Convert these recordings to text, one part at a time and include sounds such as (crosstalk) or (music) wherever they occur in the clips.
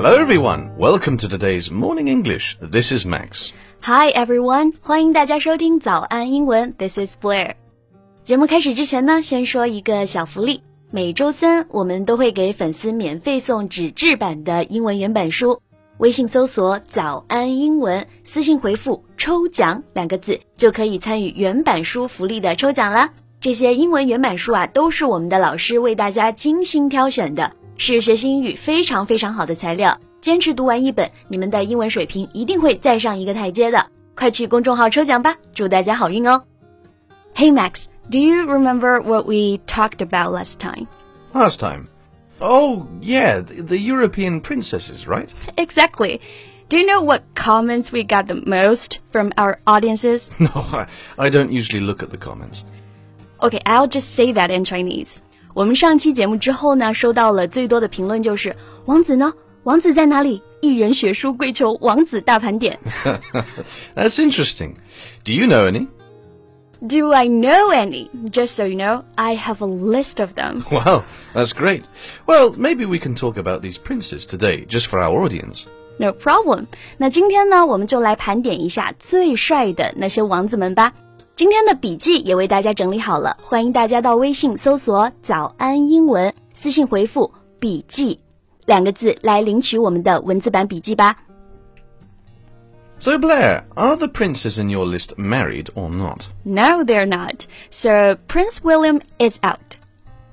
Hello everyone, welcome to today's Morning English. This is Max. Hi everyone，欢迎大家收听早安英文。This is Blair。节目开始之前呢，先说一个小福利。每周三我们都会给粉丝免费送纸质版的英文原版书。微信搜索“早安英文”，私信回复“抽奖”两个字，就可以参与原版书福利的抽奖啦。这些英文原版书啊，都是我们的老师为大家精心挑选的，是学习英语非常非常好的材料。坚持读完一本，你们的英文水平一定会再上一个台阶的。快去公众号抽奖吧，祝大家好运哦！Hey Max, do you remember what we talked about last time? Last time. Oh, yeah, the, the European princesses, right? Exactly. Do you know what comments we got the most from our audiences? (laughs) No, I, I don't usually look at the comments. Okay, I'll just say that in Chinese. 我们上期节目之后呢，收到了最多的评论就是王子呢？王子在哪里？一人学书跪求王子大盘点。That's interesting. (laughs) Do you know any? Do I know any? Just so you know, I have a list of them. (laughs) Wow, that's great. Well, maybe we can talk about these princes today, just for our audience. No problem. 那今天呢，我们就来盘点一下最帅的那些王子们吧。 今天的笔记也为大家整理好了，欢迎大家到微信搜索“早安英文”，私信回复“笔记”两个字来领取我们的文字版笔记吧。So, Blair, are the princes in your list married or not? No, they're not. So Prince William is out.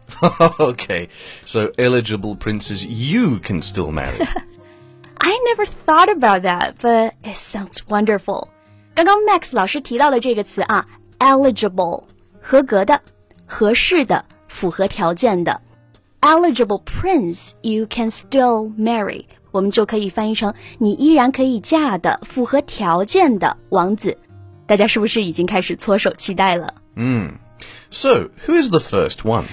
(laughs) okay, so eligible princes you can still marry. (laughs) I never thought about that, but it sounds wonderful. 刚刚 Max 老师提到的这个词啊 ，eligible，合格的、合适的、符合条件的。Eligible prince you can still marry. 我们就可以翻译成“你依然可以嫁的、符合条件的王子”。大家是不是已经开始搓手期待了？嗯。So, who is the first one?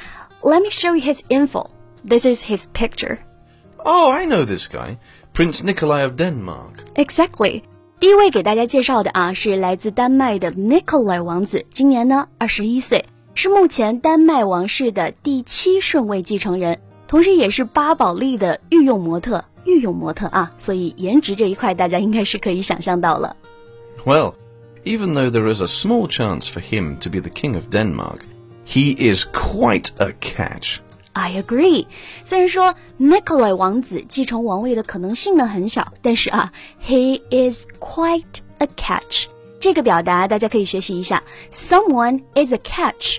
Let me show you his info. This is his picture. Oh, I know this guy. Prince Nikolai of Denmark. Exactly. 第一位给大家介绍的啊，是来自丹麦的 Nikolai 王子，今年呢二十一岁，是目前丹麦王室的第七顺位继承人，同时也是巴宝莉的御用模特。御用模特啊，所以颜值这一块大家应该是可以想象到了。Well, even though there is a small chance for him to be the king of Denmark, he is quite a catch. I agree. 虽然说 Nikolai 王子继承王位的可能性呢很小，但是啊，he is quite a catch. 这个表达大家可以学习一下。Someone is a catch，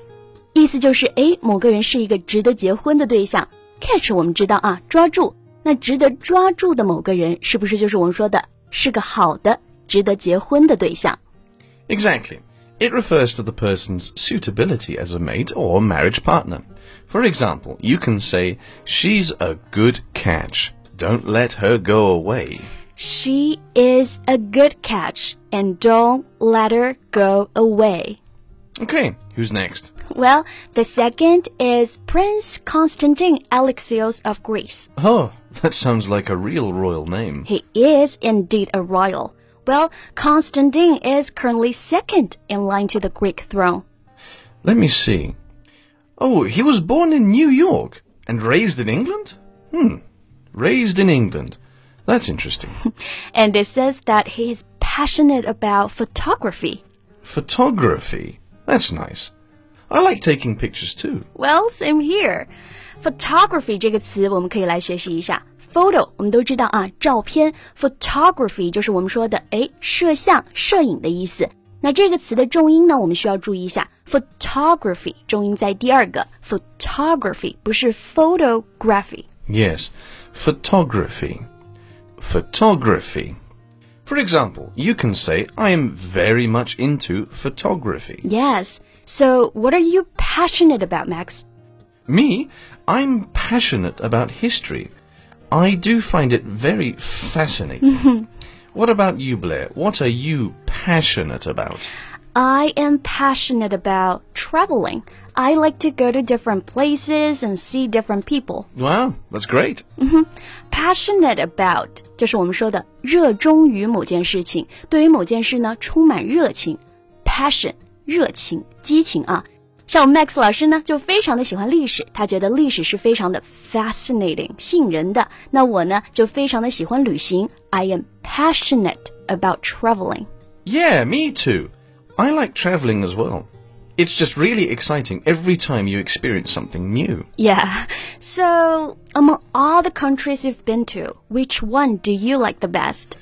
意思就是诶，某个人是一个值得结婚的对象。Catch 我们知道啊，抓住。那值得抓住的某个人，是不是就是我们说的是个好的、值得结婚的对象？Exactly. It refers to the person's suitability as a mate or marriage partner. For example, you can say, She's a good catch. Don't let her go away. She is a good catch, and don't let her go away. Okay, who's next? Well, the second is Prince Constantine Alexios of Greece. Oh, that sounds like a real royal name. He is indeed a royal. Well, Constantine is currently second in line to the Greek throne. Let me see. Oh, he was born in New York and raised in England? Hmm, raised in England. That's interesting. (laughs) and it says that he is passionate about photography. Photography? That's nice. I like taking pictures too. Well, same here. Photography 这个词我们可以来学习一下。Photo 我们都知道啊，照片。Photography 就是我们说的哎，摄像、摄影的意思。 那这个词的重音呢，我们需要注意一下。Photography 重音在第二个，photography 不是 photography。Yes, photography. Photography. For example, you can say, I am very much into photography. Yes. So, what are you passionate about, Max? Me? I'm passionate about history. I do find it very fascinating. (laughs) what about you, Blair? What are you passionate about? I am passionate about traveling. I like to go to different places and see different people. Wow, that's great. Mm-hmm. Passionate about 就是我们说的热衷于某件事情，对于某件事呢充满热情。Passion 热情、激情啊。 像我们 Max 老师呢，就非常的喜欢历史，他觉得历史是非常的 fascinating 吸引人的。那我呢，就非常的喜欢旅行，I am passionate about traveling. Yeah, me too. I like traveling as well. It's just really exciting every time you experience something new. Yeah. So, among all the countries you've been to, which one do you like the best?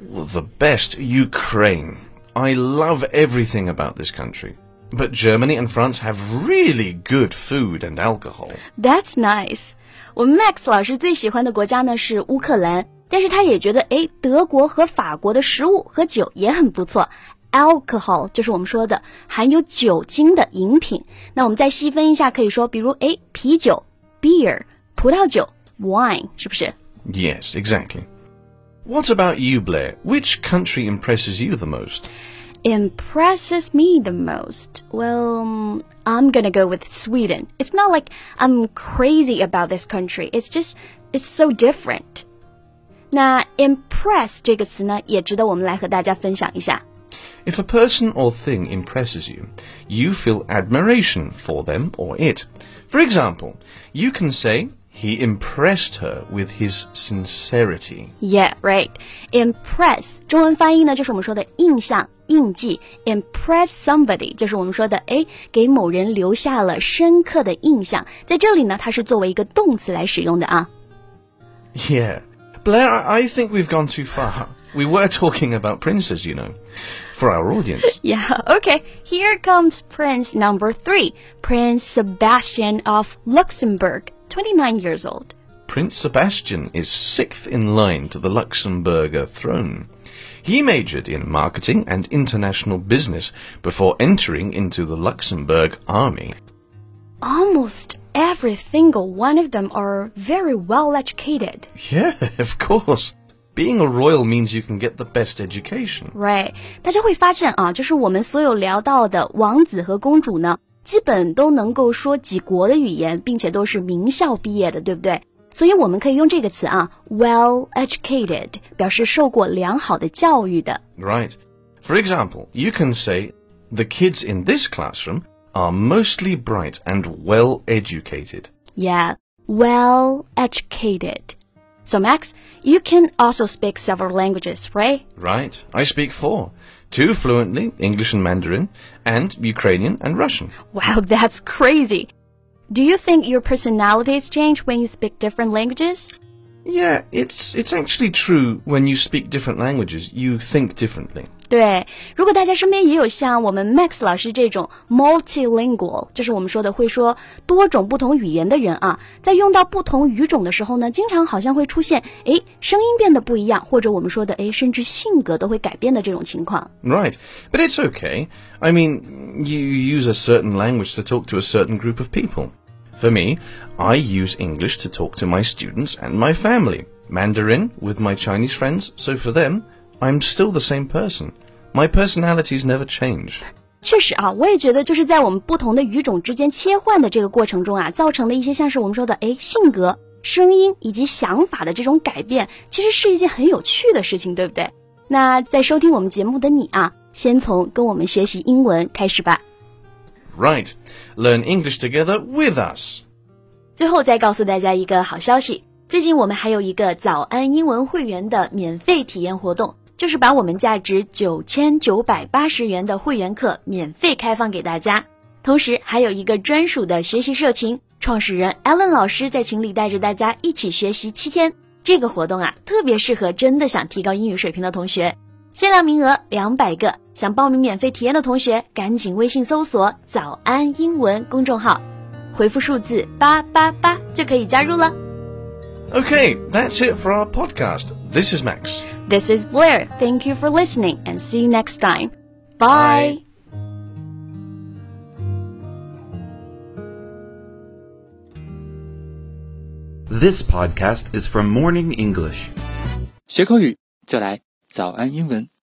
Well, the best, Ukraine. I love everything about this country. But Germany and France have really good food and alcohol. That's nice. 我们 Max 老师最喜欢的国家呢是乌克兰， 但是他也觉得，诶，德国和法国的食物和酒也很不错。alcohol 就是我们说的含有酒精的饮品。那我们再细分一下，可以说，比如诶，啤酒 beer，葡萄酒 wine，是不是？Yes, exactly. What about you, Blair? Which country impresses you the most? Impresses me the most? Well, I'm gonna go with Sweden. It's not like I'm crazy about this country. It's just it's so different. 那 impress 这个词呢，也值得我们来和大家分享一下。if a person or thing impresses you, you feel admiration for them or it. For example, you can say, he impressed her with his sincerity. Yeah, right. Impress 中文翻译呢，就是我们说的印象、印记。Impress somebody 就是我们说的，哎，给某人留下了深刻的印象。在这里呢，它是作为一个动词来使用的啊。Yeah, Blair, I think we've gone too far. We were talking about princes, you know, for our audience. (laughs) yeah, okay. Here comes prince number three, Prince Sebastian of Luxembourg, 29 years old. Prince Sebastian is sixth in line to the Luxembourger throne. He majored in marketing and international business before entering into the Luxembourg army. Almost every single one of them are very well educated. Yeah, (laughs) of course. Being a royal means you can get the best education. Right，大家会发现啊，就是我们所有聊到的王子和公主呢，基本都能够说几国的语言，并且都是名校毕业的，对不对？所以我们可以用这个词啊，well educated，表示受过良好的教育的。Right. For example, you can say the kids in this classroom are mostly bright and well educated. Yeah, well educated. So, Max, you can also speak several languages, right? Right. I speak four. Two fluently, English and Mandarin, and Ukrainian and Russian. Wow, (laughs) that's crazy. Do you think your personalities change when you speak different languages? Yeah, it's it's actually true when you speak different languages, you think differently. 对，如果大家身边也有像我们 Max 老师这种 multilingual，就是我们说的会说多种不同语言的人啊，在用到不同语种的时候呢，经常好像会出现，哎，声音变得不一样，或者我们说的，哎，甚至性格都会改变的这种情况。Right, but it's okay. I mean, you use a certain language to talk to a certain group of people. For me, I use English to talk to my students and my family. Mandarin with my Chinese friends, so for them, I'm still the same person. My personalities never change. 确实啊，我也觉得就是在我们不同的语种之间切换的这个过程中啊，造成的一些像是我们说的，哎，性格、声音以及想法的这种改变，其实是一件很有趣的事情，对不对？那在收听我们节目的你啊，先从跟我们学习英文开始吧。Right, learn English together with us. 最后再告诉大家一个好消息，最近我们还有一个早安英文会员的免费体验活动。就是把我们价值九千九百八十元的会员课免费开放给大家，同时还有一个专属的学习社群，创始人 Allen 老师在群里带着大家一起学习七天。这个活动啊，特别适合真的想提高英语水平的同学，限量名额两百个。想报名免费体验的同学，赶紧微信搜索“早安英文”公众号，回复数字八八八就可以加入了。Okay, that's it for our podcast. This is Max. This is Blair. Thank you for listening and see you next time. Bye. Bye. This podcast is from Morning English. 学口语就来早安英文。